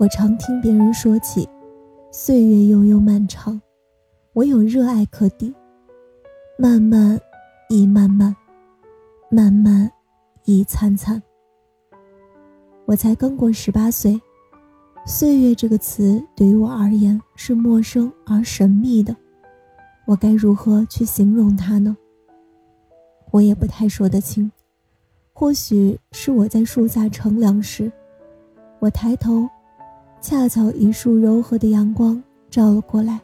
我常听别人说起，岁月悠悠漫长，唯有热爱可抵。漫漫亦漫漫，漫漫亦灿灿。我才刚过十八岁，岁月这个词对于我而言是陌生而神秘的。我该如何去形容它呢？我也不太说得清。或许是我在树下乘凉时，我抬头。恰巧一束柔和的阳光照了过来。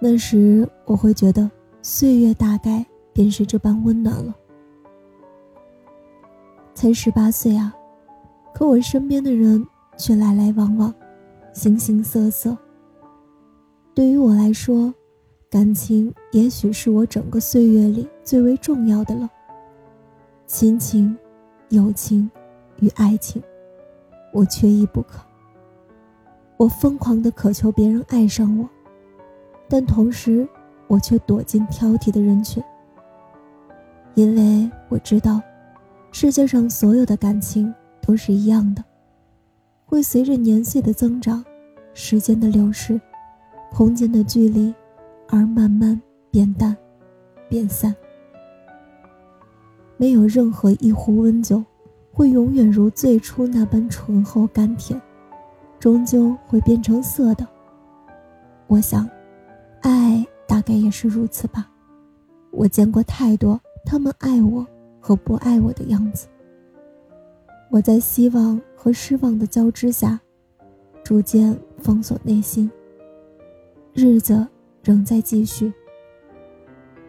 那时我会觉得岁月大概便是这般温暖了。才十八岁啊，可我身边的人却来来往往，形形色色。对于我来说，感情也许是我整个岁月里最为重要的了。亲情、友情与爱情，我缺一不可。我疯狂地渴求别人爱上我，但同时，我却躲进挑剔的人群，因为我知道，世界上所有的感情都是一样的，会随着年岁的增长、时间的流逝、空间的距离，而慢慢变淡、变散。没有任何一壶温酒，会永远如最初那般醇厚甘甜。终究会变成色的。我想，爱大概也是如此吧。我见过太多他们爱我和不爱我的样子。我在希望和失望的交织下，逐渐封锁内心。日子仍在继续。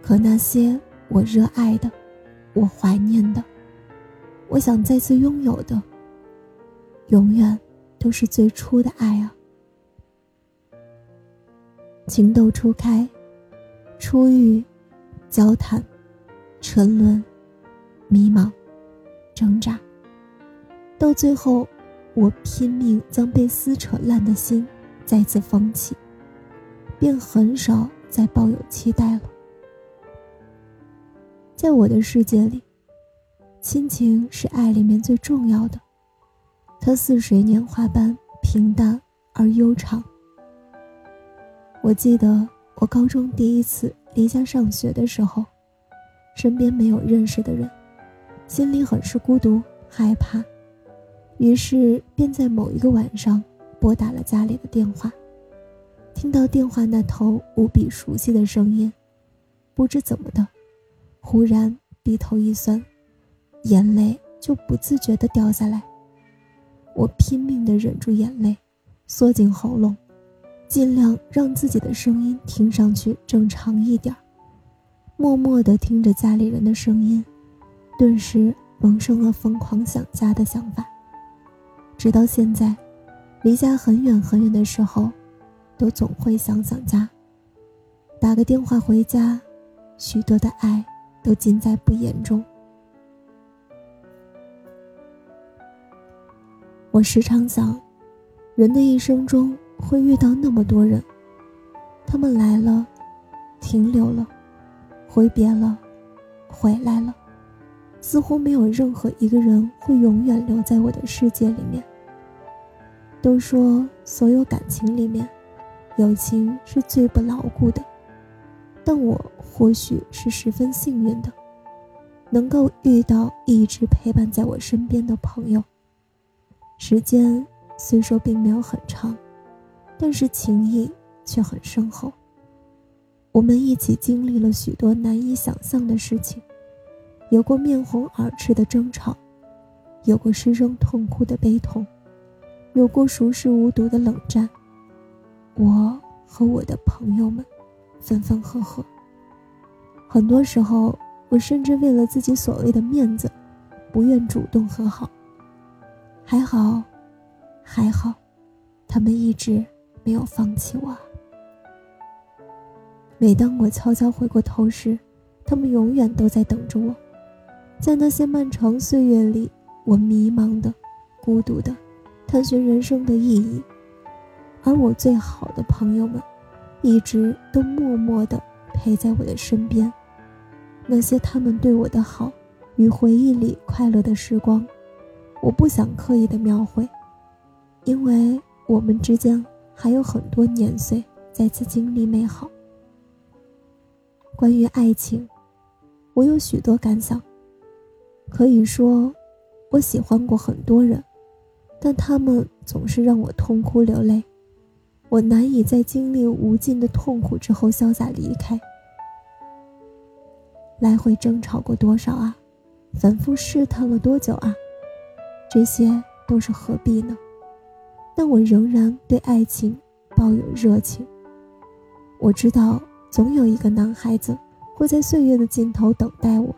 可那些我热爱的，我怀念的，我想再次拥有的，永远。都是最初的爱啊！情窦初开，初遇，交谈，沉沦，迷茫，挣扎，到最后，我拼命将被撕扯烂的心再次缝起，便很少再抱有期待了。在我的世界里，亲情是爱里面最重要的。它似水年华般平淡而悠长。我记得我高中第一次离家上学的时候，身边没有认识的人，心里很是孤独害怕，于是便在某一个晚上拨打了家里的电话。听到电话那头无比熟悉的声音，不知怎么的，忽然鼻头一酸，眼泪就不自觉地掉下来。我拼命地忍住眼泪，缩紧喉咙，尽量让自己的声音听上去正常一点默默地听着家里人的声音，顿时萌生了疯狂想家的想法。直到现在，离家很远很远的时候，都总会想想家。打个电话回家，许多的爱都尽在不言中。我时常想，人的一生中会遇到那么多人，他们来了，停留了，挥别了，回来了，似乎没有任何一个人会永远留在我的世界里面。都说所有感情里面，友情是最不牢固的，但我或许是十分幸运的，能够遇到一直陪伴在我身边的朋友。时间虽说并没有很长，但是情谊却很深厚。我们一起经历了许多难以想象的事情，有过面红耳赤的争吵，有过失声痛哭的悲痛，有过熟视无睹的冷战。我和我的朋友们分分合合，很多时候我甚至为了自己所谓的面子，不愿主动和好。还好，还好，他们一直没有放弃我。每当我悄悄回过头时，他们永远都在等着我。在那些漫长岁月里，我迷茫的、孤独的，探寻人生的意义。而我最好的朋友们，一直都默默的陪在我的身边。那些他们对我的好，与回忆里快乐的时光。我不想刻意的描绘，因为我们之间还有很多年岁再次经历美好。关于爱情，我有许多感想。可以说，我喜欢过很多人，但他们总是让我痛哭流泪。我难以在经历无尽的痛苦之后潇洒离开。来回争吵过多少啊？反复试探了多久啊？这些都是何必呢？但我仍然对爱情抱有热情。我知道，总有一个男孩子会在岁月的尽头等待我，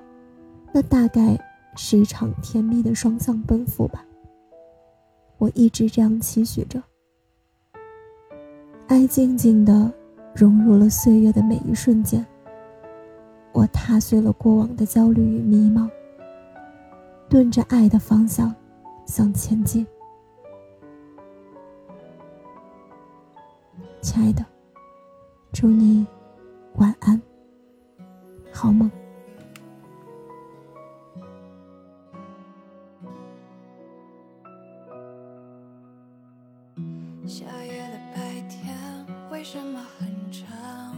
那大概是一场甜蜜的双向奔赴吧。我一直这样期许着。爱静静地融入了岁月的每一瞬间。我踏碎了过往的焦虑与迷茫，顿着爱的方向向前进。亲爱的，祝你晚安，好梦。下雨的白天为什么很长？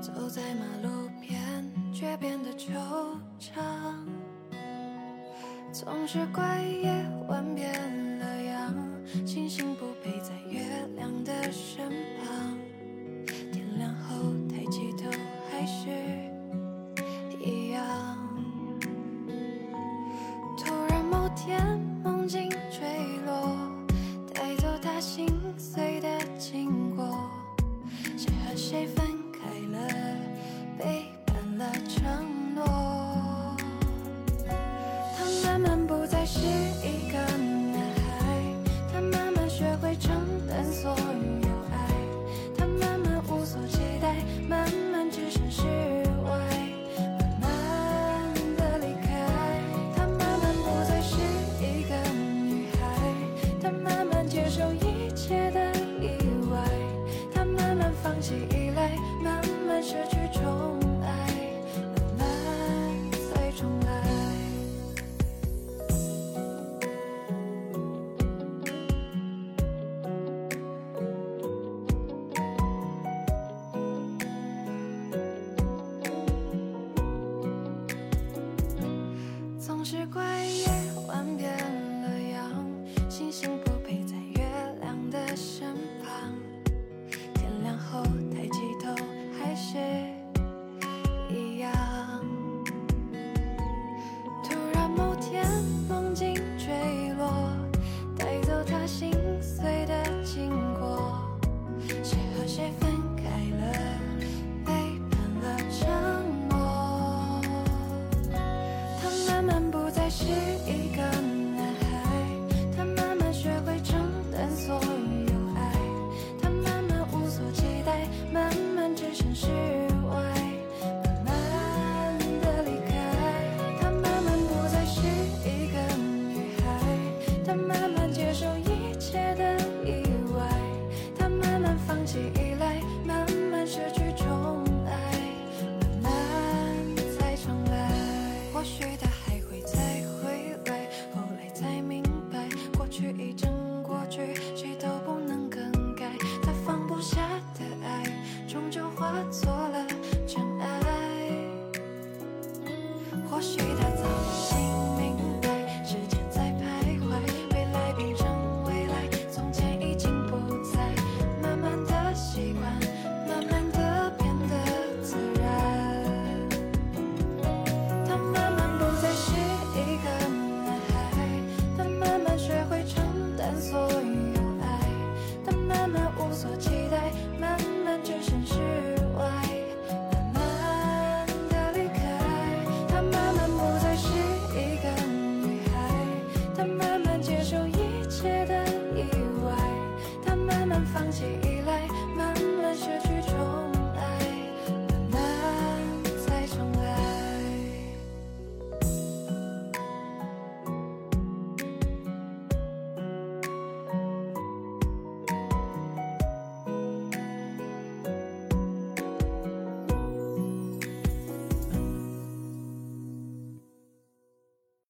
走在马路边却变得惆怅，总是怪